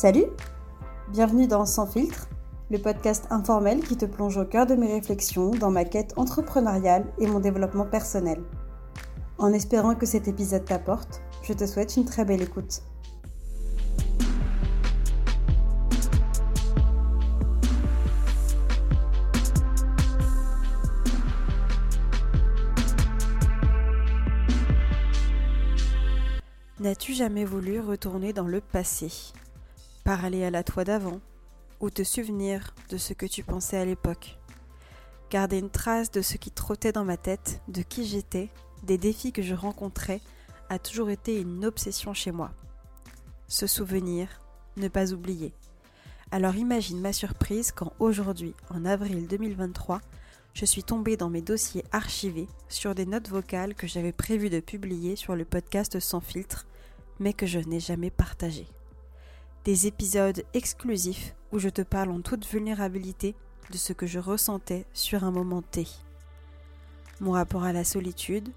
Salut Bienvenue dans Sans filtre, le podcast informel qui te plonge au cœur de mes réflexions dans ma quête entrepreneuriale et mon développement personnel. En espérant que cet épisode t'apporte, je te souhaite une très belle écoute. N'as-tu jamais voulu retourner dans le passé? Parler à la toi d'avant Ou te souvenir de ce que tu pensais à l'époque Garder une trace de ce qui trottait dans ma tête, de qui j'étais, des défis que je rencontrais, a toujours été une obsession chez moi. Se souvenir, ne pas oublier. Alors imagine ma surprise quand aujourd'hui, en avril 2023, je suis tombée dans mes dossiers archivés sur des notes vocales que j'avais prévu de publier sur le podcast Sans filtre mais que je n'ai jamais partagé. Des épisodes exclusifs où je te parle en toute vulnérabilité de ce que je ressentais sur un moment T. Mon rapport à la solitude,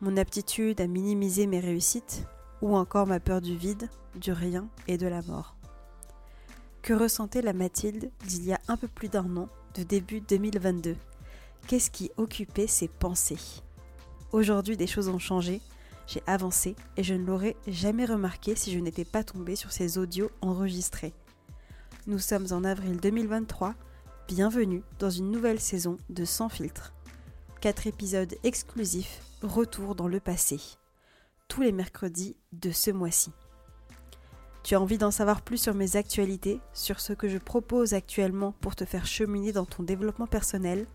mon aptitude à minimiser mes réussites, ou encore ma peur du vide, du rien et de la mort. Que ressentait la Mathilde d'il y a un peu plus d'un an, de début 2022 Qu'est-ce qui occupait ses pensées? Aujourd'hui, des choses ont changé j'ai avancé et je ne l'aurais jamais remarqué si je n'étais pas tombée sur ces audios enregistrés. Nous sommes en avril 2023, bienvenue dans une nouvelle saison de Sans filtre. Quatre épisodes exclusifs, retour dans le passé. Tous les mercredis de ce mois-ci. Tu as envie d'en savoir plus sur mes actualités, sur ce que je propose actuellement pour te faire cheminer dans ton développement personnel?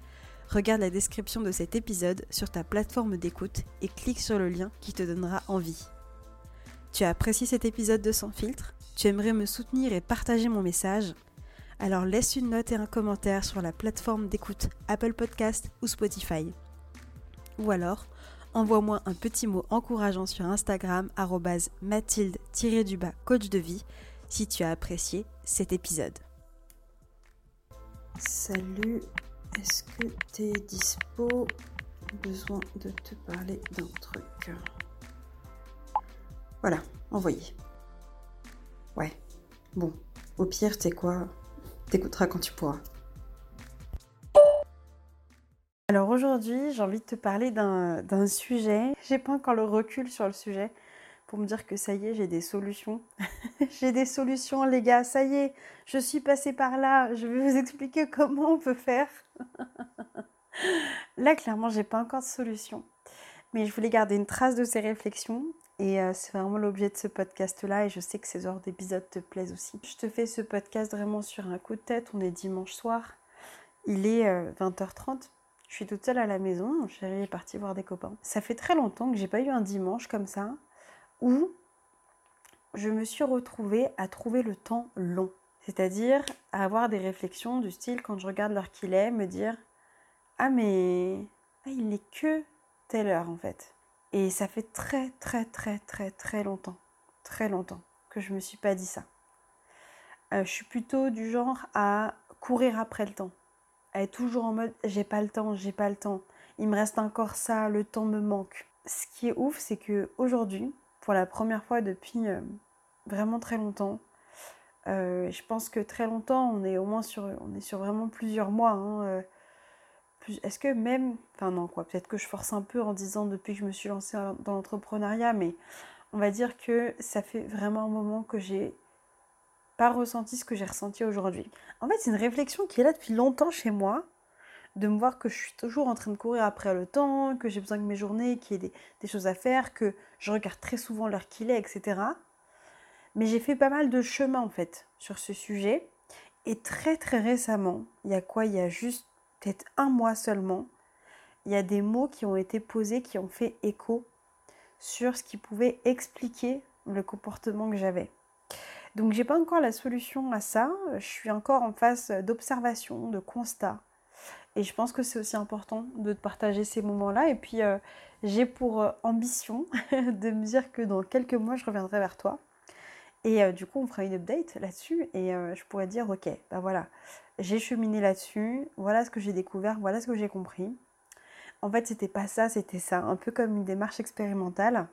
Regarde la description de cet épisode sur ta plateforme d'écoute et clique sur le lien qui te donnera envie. Tu as apprécié cet épisode de Sans filtre? Tu aimerais me soutenir et partager mon message? Alors laisse une note et un commentaire sur la plateforme d'écoute Apple Podcast ou Spotify. Ou alors, envoie-moi un petit mot encourageant sur Instagram mathilde-du-bas coach de vie si tu as apprécié cet épisode. Salut est-ce que tu es dispo? Besoin de te parler d'un truc. Voilà, envoyé. Ouais, bon, au pire, tu quoi? T'écouteras quand tu pourras. Alors aujourd'hui, j'ai envie de te parler d'un sujet. J'ai pas encore le recul sur le sujet pour me dire que ça y est, j'ai des solutions. j'ai des solutions, les gars, ça y est, je suis passée par là. Je vais vous expliquer comment on peut faire. Là, clairement, j'ai pas encore de solution. Mais je voulais garder une trace de ces réflexions. Et euh, c'est vraiment l'objet de ce podcast-là. Et je sais que ces heures d'épisode te plaisent aussi. Je te fais ce podcast vraiment sur un coup de tête. On est dimanche soir. Il est 20h30. Euh, je suis toute seule à la maison. Mon chéri est parti voir des copains. Ça fait très longtemps que j'ai pas eu un dimanche comme ça où je me suis retrouvée à trouver le temps long. C'est-à-dire à avoir des réflexions du style, quand je regarde l'heure qu'il est, me dire Ah, mais ah, il n'est que telle heure en fait. Et ça fait très, très, très, très, très longtemps, très longtemps que je ne me suis pas dit ça. Euh, je suis plutôt du genre à courir après le temps, à être toujours en mode J'ai pas le temps, j'ai pas le temps, il me reste encore ça, le temps me manque. Ce qui est ouf, c'est que aujourd'hui, pour la première fois depuis euh, vraiment très longtemps, euh, je pense que très longtemps, on est au moins sur, vraiment plusieurs mois. Hein, euh, est-ce que même, enfin non quoi, peut-être que je force un peu en disant depuis que je me suis lancée dans l'entrepreneuriat, mais on va dire que ça fait vraiment un moment que j'ai pas ressenti ce que j'ai ressenti aujourd'hui. En fait, c'est une réflexion qui est là depuis longtemps chez moi, de me voir que je suis toujours en train de courir après le temps, que j'ai besoin de mes journées, qu'il y ait des, des, choses à faire, que je regarde très souvent l'heure qu'il est, etc. Mais j'ai fait pas mal de chemin en fait sur ce sujet. Et très très récemment, il y a quoi? Il y a juste peut-être un mois seulement, il y a des mots qui ont été posés qui ont fait écho sur ce qui pouvait expliquer le comportement que j'avais. Donc j'ai pas encore la solution à ça, je suis encore en phase d'observation, de constat. Et je pense que c'est aussi important de partager ces moments-là. Et puis euh, j'ai pour euh, ambition de me dire que dans quelques mois, je reviendrai vers toi et euh, du coup, on fera une update là-dessus et je pourrais dire, ok, bah voilà, j'ai cheminé là-dessus, voilà ce que j'ai découvert, voilà ce que j'ai compris. En fait, c'était pas ça, c'était ça, un peu comme une démarche expérimentale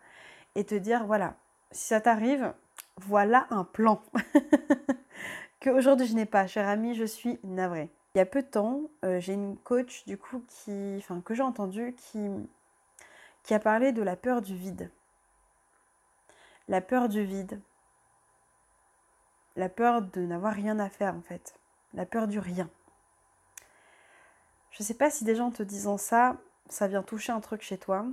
et te dire, voilà, si ça t'arrive, Voilà un plan que aujourd'hui je n'ai pas. Cher ami, je suis navrée. Il y a peu de temps, euh, j'ai une coach du coup qui, enfin que j'ai entendu qui, a parlé de la peur du vide. La peur du vide. La peur de n'avoir rien à faire en fait. La peur du rien. Je ne sais pas si des gens te disant ça, ça vient toucher un truc chez toi.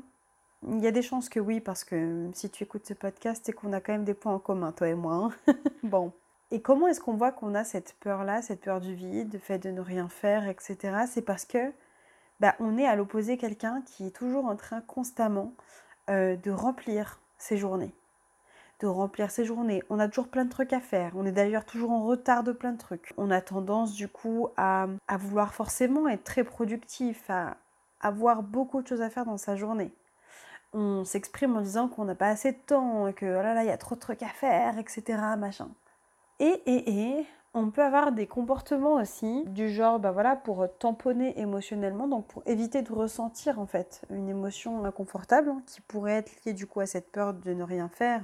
Il y a des chances que oui, parce que si tu écoutes ce podcast, c'est qu'on a quand même des points en commun, toi et moi. Hein. bon. Et comment est-ce qu'on voit qu'on a cette peur-là, cette peur du vide, le fait de ne rien faire, etc. C'est parce que bah, on est à l'opposé quelqu'un qui est toujours en train constamment euh, de remplir ses journées. De remplir ses journées. On a toujours plein de trucs à faire. On est d'ailleurs toujours en retard de plein de trucs. On a tendance du coup à, vouloir forcément être très productif, à avoir beaucoup de choses à faire dans sa journée on s'exprime en disant qu'on n'a pas assez de temps, que oh là là, il y a trop de trucs à faire, etc. Machin. Et, on peut avoir des comportements aussi, du genre, bah voilà, pour tamponner émotionnellement, donc pour éviter de ressentir en fait une émotion inconfortable hein, qui pourrait être liée du coup à cette peur de ne rien faire,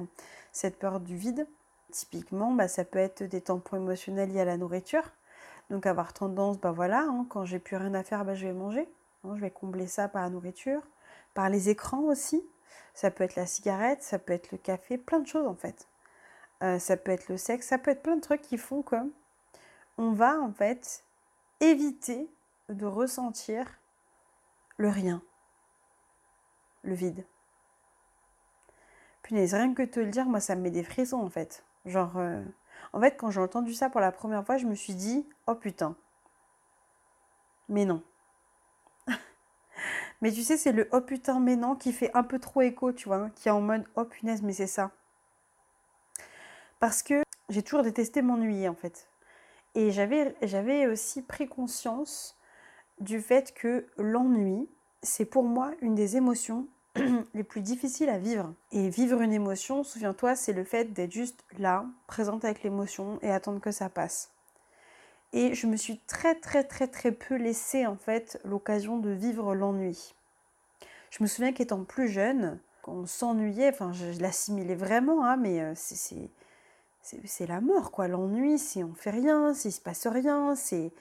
cette peur du vide. Typiquement, bah, ça peut être des tampons émotionnels liés à la nourriture. Donc avoir tendance, bah voilà, hein, quand j'ai plus rien à faire, bah, je vais manger. Hein, je vais combler ça par la nourriture par les écrans aussi. Ça peut être la cigarette, ça peut être le café, plein de choses en fait. Euh, ça peut être le sexe, ça peut être plein de trucs qui font que on va en fait éviter de ressentir le rien, le vide. Punaise, rien que te le dire, moi ça me met des frissons en fait. Genre, euh, en fait, quand j'ai entendu ça pour la première fois, je me suis dit, oh putain. Mais non. Mais tu sais, c'est le oh putain, mais non qui fait un peu trop écho, tu vois, qui est en mode oh punaise, mais c'est ça. Parce que j'ai toujours détesté m'ennuyer en fait. Et j'avais, aussi pris conscience du fait que l'ennui, c'est pour moi une des émotions les plus difficiles à vivre. Et vivre une émotion, souviens-toi, c'est le fait d'être juste là, présente avec l'émotion et attendre que ça passe. Et je me suis très très très très peu laissé en fait l'occasion de vivre l'ennui. Je me souviens qu'étant plus jeune, quand on s'ennuyait, enfin je, l'assimilais vraiment, hein, mais euh, c'est c'est la mort quoi. L'ennui, c'est on fait rien, s'il se passe rien, c'est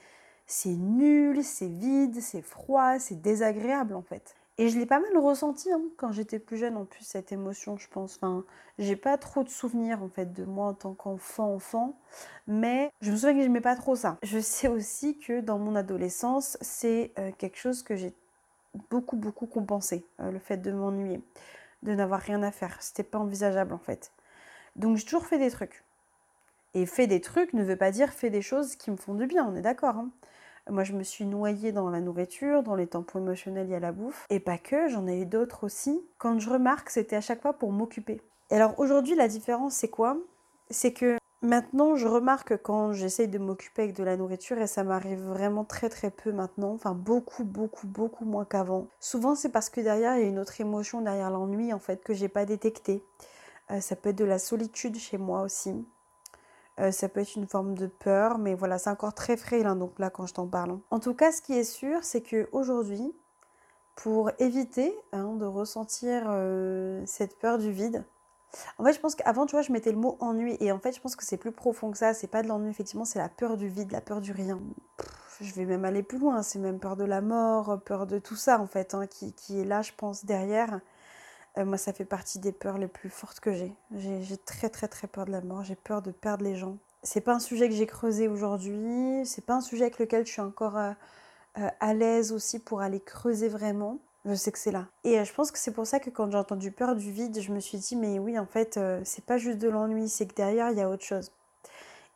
nul, c'est vide, c'est froid, c'est désagréable en fait. Et je l'ai pas mal ressenti hein, quand j'étais plus jeune, en plus, cette émotion, je pense. Enfin, j'ai pas trop de souvenirs, en fait, de moi en tant qu'enfant, enfant. Mais je me souviens que j'aimais pas trop ça. Je sais aussi que dans mon adolescence, c'est euh, quelque chose que j'ai beaucoup, beaucoup compensé. Euh, le fait de m'ennuyer, de n'avoir rien à faire. C'était pas envisageable, en fait. Donc, j'ai toujours fait des trucs. Et fait des trucs ne veut pas dire fait des choses qui me font du bien, on est d'accord. Hein moi, je me suis noyée dans la nourriture, dans les tampons émotionnels liés à la bouffe. Et pas que, j'en ai eu d'autres aussi. Quand je remarque, c'était à chaque fois pour m'occuper. Et alors aujourd'hui, la différence, c'est quoi? C'est que maintenant, je remarque quand j'essaye de m'occuper avec de la nourriture, et ça m'arrive vraiment très très peu maintenant, enfin beaucoup, beaucoup, beaucoup moins qu'avant. Souvent, c'est parce que derrière, il y a une autre émotion, derrière l'ennui, en fait, que j'ai pas détectée. Euh, ça peut être de la solitude chez moi aussi. Euh, ça peut être une forme de peur, mais voilà, c'est encore très frais hein, donc là quand je t'en parle. En tout cas, ce qui est sûr, c'est que aujourd'hui, pour éviter hein, de ressentir euh, cette peur du vide, en fait, je pense qu'avant, tu vois, je mettais le mot ennui, et en fait, je pense que c'est plus profond que ça. C'est pas de l'ennui, effectivement, c'est la peur du vide, la peur du rien. je vais même aller plus loin, c'est même peur de la mort, peur de tout ça, en fait, hein, qui, qui est là, je pense, derrière. Euh, moi, ça fait partie des peurs les plus fortes que j'ai. J'ai très très très peur de la mort. J'ai peur de perdre les gens. C'est pas un sujet que j'ai creusé aujourd'hui. C'est pas un sujet avec lequel je suis encore euh, euh, à l'aise aussi pour aller creuser vraiment. Je sais que c'est là. Et je pense que c'est pour ça que quand j'ai entendu peur du vide, je me suis dit mais oui en fait c'est pas juste de l'ennui, c'est que derrière il y a autre chose.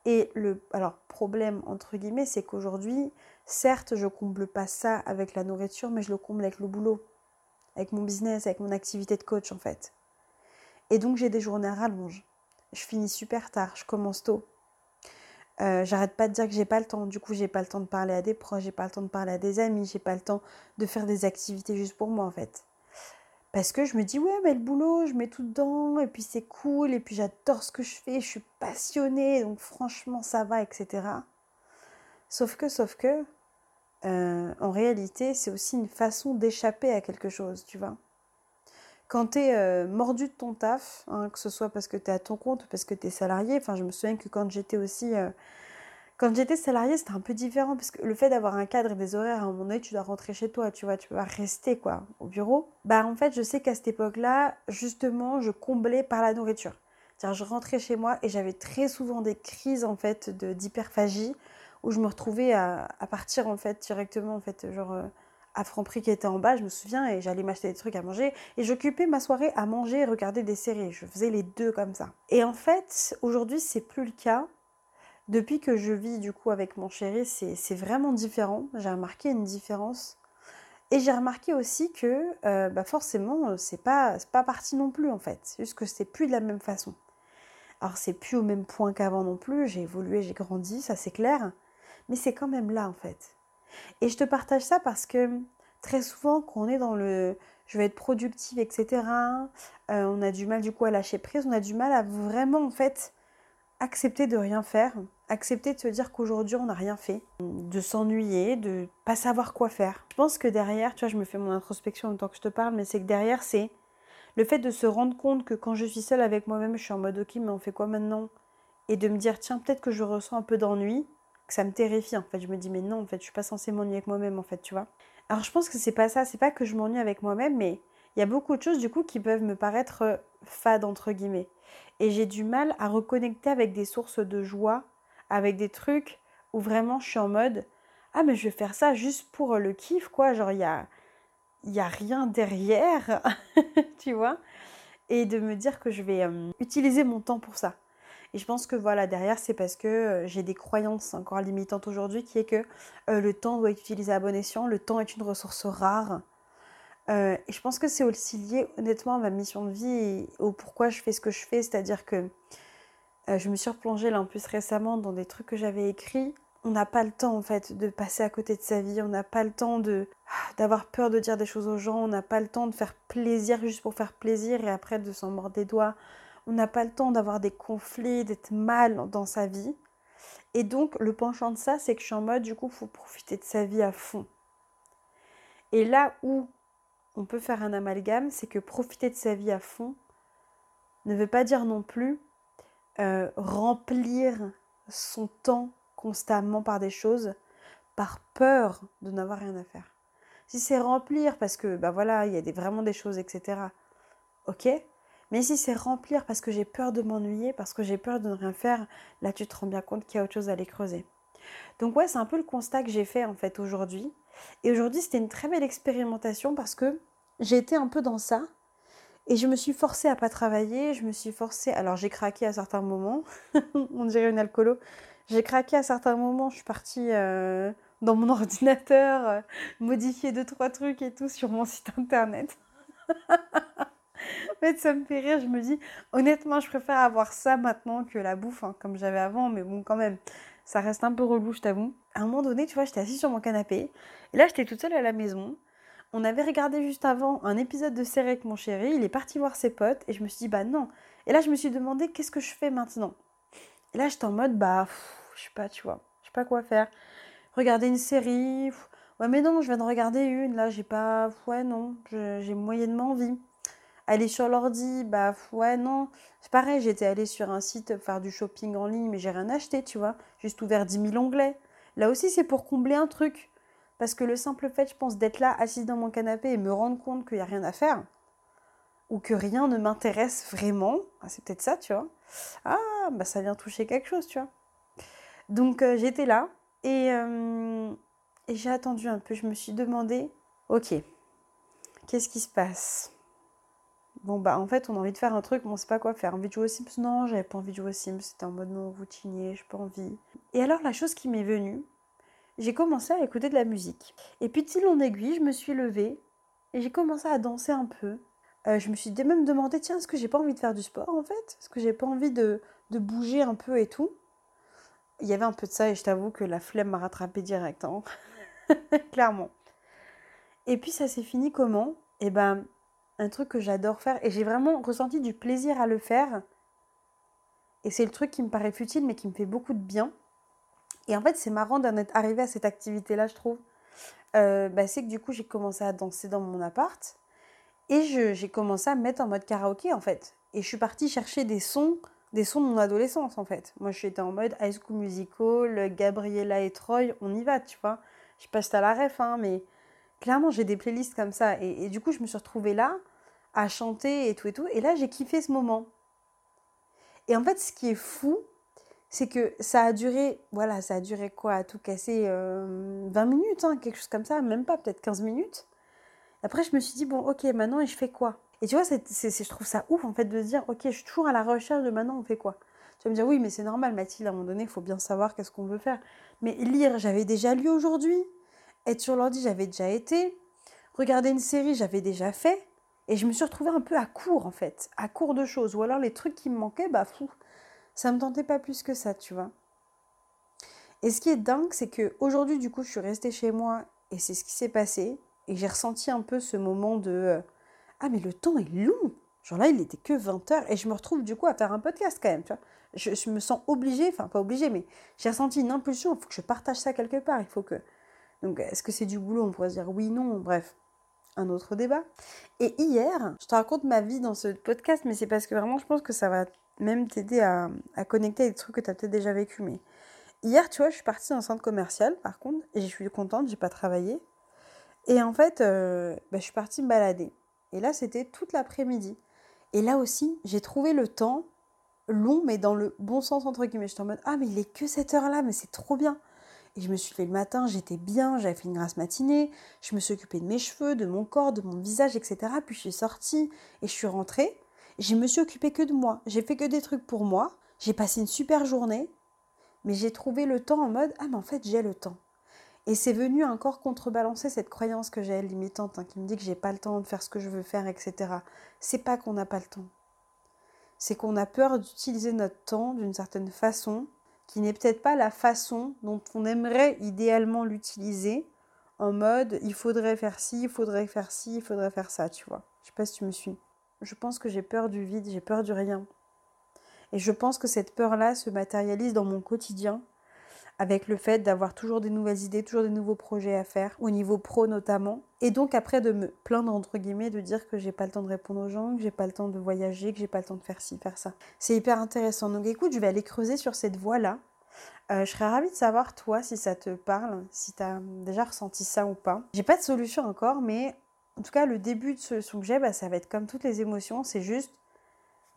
Et le alors problème entre guillemets, c'est qu'aujourd'hui, certes, je comble pas ça avec la nourriture, mais je le comble avec le boulot avec mon business, avec mon activité de coach en fait. Et donc j'ai des journées à rallonge. Je finis super tard, je commence tôt. Euh, j'arrête pas de dire que j'ai pas le temps. Du coup, j'ai pas le temps de parler à des proches, j'ai pas le temps de parler à des amis, j'ai pas le temps de faire des activités juste pour moi en fait. Parce que je me dis, ouais, mais le boulot, je mets tout dedans, et puis c'est cool, et puis j'adore ce que je fais, je suis passionnée, donc franchement, ça va, etc. Sauf que, sauf que, euh, en réalité, c'est aussi une façon d'échapper à quelque chose, tu vois. quand tu es euh, mordu de ton taf, hein, que ce soit parce que tu es à ton compte ou parce que tu es salarié, enfin je me souviens que quand j'étais aussi... Euh, quand j'étais salarié, c'était un peu différent parce que le fait d'avoir un cadre et des horaires, à un moment tu dois rentrer chez toi, tu vois, tu peux pas rester quoi au bureau. Bah en fait, je sais qu'à cette époque-là, justement, je comblais par la nourriture. C'est-à-dire, je rentrais chez moi et j'avais très souvent des crises en fait d'hyperphagie où je me retrouvais à, partir en fait directement en fait genre euh, à Franprix qui était en bas, je me souviens, et j'allais m'acheter des trucs à manger. Et j'occupais ma soirée à manger et regarder des séries. Je faisais les deux comme ça. Et en fait, aujourd'hui, c'est plus le cas. Depuis que je vis du coup avec mon chéri, c'est vraiment différent. J'ai remarqué une différence. Et j'ai remarqué aussi que euh, bah forcément, c'est pas, pas parti non plus en fait. C'est juste que c'est plus de la même façon. Alors c'est plus au même point qu'avant non plus. J'ai évolué, j'ai grandi, ça c'est clair. Mais c'est quand même là en fait. Et je te partage ça parce que très souvent, quand on est dans le je vais être productive, etc., euh, on a du mal du coup à lâcher prise, on a du mal à vraiment en fait accepter de rien faire, accepter de se dire qu'aujourd'hui on n'a rien fait, de s'ennuyer, de pas savoir quoi faire. Je pense que derrière, tu vois, je me fais mon introspection en tant que je te parle, mais c'est que derrière, c'est le fait de se rendre compte que quand je suis seule avec moi-même, je suis en mode ok, mais on fait quoi maintenant? Et de me dire, tiens, peut-être que je ressens un peu d'ennui, que ça me terrifie en fait. Je me dis mais non en fait je suis pas censée m'ennuyer avec moi-même en fait, tu vois. Alors je pense que c'est pas ça, c'est pas que je m'ennuie avec moi-même, mais il y a beaucoup de choses du coup qui peuvent me paraître euh, fades entre guillemets. Et j'ai du mal à reconnecter avec des sources de joie, avec des trucs où vraiment je suis en mode ah mais je vais faire ça juste pour le kiff quoi, genre il y a y a rien derrière, tu vois. Et de me dire que je vais euh, utiliser mon temps pour ça. Et je pense que voilà, derrière, c'est parce que euh, j'ai des croyances encore limitantes aujourd'hui qui est que euh, le temps doit être utilisé à bon escient, le temps est une ressource rare. Euh, et je pense que c'est aussi lié honnêtement à ma mission de vie et au pourquoi je fais ce que je fais, c'est-à-dire que je me suis replongée là en plus récemment dans des trucs que j'avais écrits. On n'a pas le temps en fait de passer à côté de sa vie, on n'a pas le temps de ah, d'avoir peur de dire des choses aux gens, on n'a pas le temps de faire plaisir juste pour faire plaisir et après de s'en mordre des doigts on n'a pas le temps d'avoir des conflits, d'être mal dans sa vie. Et donc, le penchant de ça, c'est que je suis en mode, du coup, il faut profiter de sa vie à fond. Et là où on peut faire un amalgame, c'est que profiter de sa vie à fond ne veut pas dire non plus euh, remplir son temps constamment par des choses par peur de n'avoir rien à faire. Si c'est remplir parce que, bah voilà, il y a des, vraiment des choses, etc. Ok, mais si c'est remplir parce que j'ai peur de m'ennuyer, parce que j'ai peur de ne rien faire, là tu te rends bien compte qu'il y a autre chose à aller creuser. Donc ouais, c'est un peu le constat que j'ai fait en fait aujourd'hui. Et aujourd'hui, c'était une très belle expérimentation parce que j'ai été un peu dans ça. Et je me suis forcée à pas travailler, je me suis forcée. Alors j'ai craqué à certains moments, on dirait une alcoolo. J'ai craqué à certains moments, je suis partie euh, dans mon ordinateur, euh, modifier deux, trois trucs et tout sur mon site internet. en fait, ça me fait rire. Je me dis, honnêtement, je préfère avoir ça maintenant que la bouffe, hein, comme j'avais avant. Mais bon, quand même, ça reste un peu relou, je t'avoue. À un moment donné, tu vois, j'étais assise sur mon canapé. Et là, j'étais toute seule à la maison. On avait regardé juste avant un épisode de série avec mon chéri. Il est parti voir ses potes. Et je me suis dit, bah non. Et là, je me suis demandé, qu'est-ce que je fais maintenant? Et là, j'étais en mode, bah, je sais pas, tu vois. Je sais pas quoi faire. Regarder une série. Ouais, mais non, je viens de regarder une. Là, j'ai pas. Ouais, non. J'ai moyennement envie. Aller sur l'ordi, bah ouais, non. C'est pareil, j'étais allée sur un site faire du shopping en ligne, mais j'ai rien acheté, tu vois. Juste ouvert 10 000 onglets. Là aussi, c'est pour combler un truc. Parce que le simple fait, je pense, d'être là, assise dans mon canapé et me rendre compte qu'il n'y a rien à faire, ou que rien ne m'intéresse vraiment, ah, c'est peut-être ça, tu vois. Ah, bah ça vient toucher quelque chose, tu vois. Donc euh, j'étais là euh, et j'ai attendu un peu. Je me suis demandé, ok, qu'est-ce qui se passe? Bon, bah en fait, on a envie de faire un truc, mais on sait pas quoi faire. Envie de jouer aux Sims? Non, j'avais pas envie de jouer aux Sims. C'était en mode non, routinier, j'ai pas envie. Et alors, la chose qui m'est venue, j'ai commencé à écouter de la musique. Et puis, de en aiguille, je me suis levée et j'ai commencé à danser un peu. Euh, je me suis même demandé, tiens, est-ce que j'ai pas envie de faire du sport en fait? Est-ce que j'ai pas envie de, de, bouger un peu et tout? Il y avait un peu de ça et je t'avoue que la flemme m'a rattrapé direct, hein. clairement. Et puis ça s'est fini comment? Eh ben, un truc que j'adore faire et j'ai vraiment ressenti du plaisir à le faire. Et c'est le truc qui me paraît futile mais qui me fait beaucoup de bien. Et en fait, c'est marrant d'en être arrivé à cette activité-là, je trouve. Euh, bah, c'est que du coup, j'ai commencé à danser dans mon appart. Et j'ai commencé à me mettre en mode karaoké en fait. Et je suis partie chercher des sons, des sons de mon adolescence en fait. Moi j'étais en mode High School Musical, Gabriella et Troy, on y va, tu vois. Je sais pas si t'as la ref, hein, mais clairement j'ai des playlists comme ça. Et, du coup je me suis retrouvée là à chanter et tout et tout. Et là j'ai kiffé ce moment. Et en fait ce qui est fou, c'est que ça a duré, voilà, ça a duré quoi, à tout casser 20 euh, minutes, hein, quelque chose comme ça, même pas, peut-être 15 minutes. Après, je me suis dit, bon, ok, maintenant, et je fais quoi? Et tu vois, c'est, je trouve ça ouf, en fait, de se dire, ok, je suis toujours à la recherche de maintenant, on fait quoi? Tu vas me dire, oui, mais c'est normal, Mathilde, à un moment donné, il faut bien savoir qu'est-ce qu'on veut faire. Mais lire, j'avais déjà lu aujourd'hui. Être sur l'ordi, j'avais déjà été. Regarder une série, j'avais déjà fait. Et je me suis retrouvée un peu à court, en fait, à court de choses. Ou alors, les trucs qui me manquaient, bah, fou ça me tentait pas plus que ça, tu vois. Et ce qui est dingue, c'est que aujourd'hui, du coup, je suis restée chez moi et c'est ce qui s'est passé. Et j'ai ressenti un peu ce moment de euh, Ah, mais le temps est long. Genre là, il était que 20 heures et je me retrouve du coup à faire un podcast quand même, tu vois. Je, me sens obligée, enfin pas obligée, mais j'ai ressenti une impulsion. Il faut que je partage ça quelque part. Il faut que. Donc, est-ce que c'est du boulot? On pourrait se dire oui, non. Bref, un autre débat. Et hier, je te raconte ma vie dans ce podcast, mais c'est parce que vraiment, je pense que ça va même t'aider à, connecter avec des trucs que tu as peut-être déjà vécu. Mais hier, tu vois, je suis partie dans un centre commercial, par contre, et je suis contente, j'ai pas travaillé. Et en fait, euh, bah, je suis partie me balader. Et là, c'était toute l'après-midi. Et là aussi, j'ai trouvé le temps long, mais dans le bon sens, entre guillemets. J'étais en mode, ah, mais il est que cette heure-là, mais c'est trop bien. Et je me suis levée le matin, j'étais bien, j'avais fait une grasse matinée, je me suis occupée de mes cheveux, de mon corps, de mon visage, etc. Puis je suis sortie et je suis rentrée je me suis occupée que de moi. J'ai fait que des trucs pour moi. J'ai passé une super journée. Mais j'ai trouvé le temps en mode Ah, mais en fait, j'ai le temps. Et c'est venu encore contrebalancer cette croyance que j'ai limitante, hein, qui me dit que j'ai pas le temps de faire ce que je veux faire, etc. C'est pas qu'on n'a pas le temps. C'est qu'on a peur d'utiliser notre temps d'une certaine façon, qui n'est peut-être pas la façon dont on aimerait idéalement l'utiliser, en mode il faudrait faire ci, il faudrait faire ci, il faudrait faire ça, tu vois. Je sais pas si tu me suis je pense que j'ai peur du vide, j'ai peur du rien. Et je pense que cette peur-là se matérialise dans mon quotidien avec le fait d'avoir toujours des nouvelles idées, toujours des nouveaux projets à faire, au niveau pro notamment. Et donc après de me plaindre entre guillemets, de dire que j'ai pas le temps de répondre aux gens, que j'ai pas le temps de voyager, que j'ai pas le temps de faire ci, faire ça. C'est hyper intéressant. Donc écoute, je vais aller creuser sur cette voie-là. Euh, je serais ravie de savoir toi si ça te parle, si tu as déjà ressenti ça ou pas. J'ai pas de solution encore, mais en tout cas, le début de solution que j'ai, bah, ça va être comme toutes les émotions, c'est juste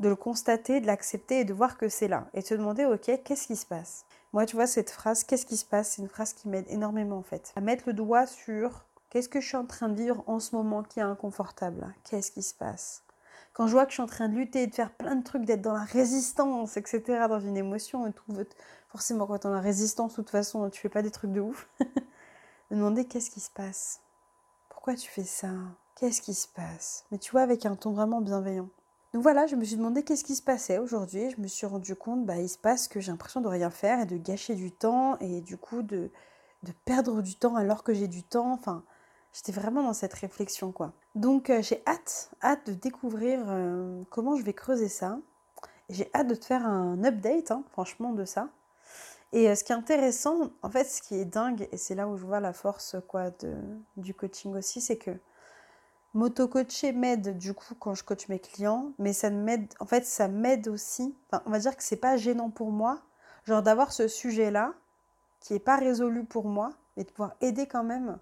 de le constater, de l'accepter et de voir que c'est là. Et de se demander, ok, qu'est-ce qui se passe? Moi, tu vois, cette phrase, qu'est-ce qui se passe? C'est une phrase qui m'aide énormément en fait. À mettre le doigt sur qu'est-ce que je suis en train de vivre en ce moment qui est inconfortable Qu'est-ce qui se passe? Quand je vois que je suis en train de lutter de faire plein de trucs, d'être dans la résistance, etc., dans une émotion, et tout, forcément, quand tu es dans la résistance, de toute façon, tu fais pas des trucs de ouf. de demander qu'est-ce qui se passe? Pourquoi tu fais ça? Qu'est-ce qui se passe? Mais tu vois, avec un ton vraiment bienveillant. Donc voilà, je me suis demandé qu'est-ce qui se passait aujourd'hui. Je me suis rendu compte, bah, il se passe que j'ai l'impression de rien faire et de gâcher du temps et du coup de, perdre du temps alors que j'ai du temps. Enfin, j'étais vraiment dans cette réflexion, quoi. Donc euh, j'ai hâte, hâte de découvrir euh, comment je vais creuser ça. J'ai hâte de te faire un update, hein, franchement, de ça. Et euh, ce qui est intéressant, en fait, ce qui est dingue, et c'est là où je vois la force quoi, du coaching aussi, c'est que m'auto-coacher m'aide du coup quand je coach mes clients, mais ça m'aide, en fait, ça m'aide aussi. Enfin, on va dire que c'est pas gênant pour moi, genre d'avoir ce sujet-là qui n'est pas résolu pour moi, mais de pouvoir aider quand même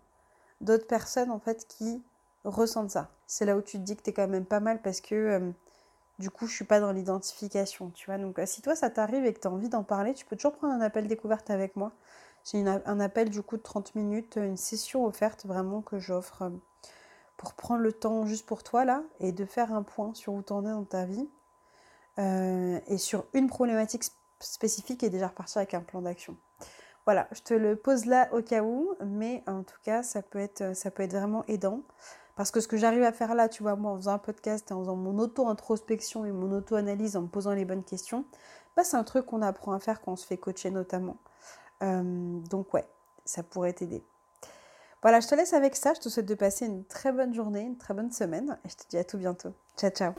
d'autres personnes en fait qui ressentent ça. C'est là où tu te dis que tu es quand même pas mal parce que euh, du coup, je suis pas dans l'identification, tu vois. Donc, euh, si toi, ça t'arrive et que tu as envie d'en parler, tu peux toujours prendre un appel découverte avec moi. J'ai un appel du coup de 30 minutes, une session offerte vraiment que j'offre euh, pour prendre le temps juste pour toi là et de faire un point sur où t'en es dans ta vie euh, et sur une problématique spécifique et déjà repartir avec un plan d'action. Voilà, je te le pose là au cas où, mais en tout cas, ça peut être, vraiment aidant. Parce que ce que j'arrive à faire là, tu vois, moi, en faisant un podcast, en faisant mon auto-introspection et mon auto-analyse, en me posant les bonnes questions, bah, c'est un truc qu'on apprend à faire quand on se fait coacher notamment. Euh, donc ouais, ça pourrait t'aider. Voilà, je te laisse avec ça. Je te souhaite de passer une très bonne journée, une très bonne semaine. Et je te dis à tout bientôt. Ciao, ciao.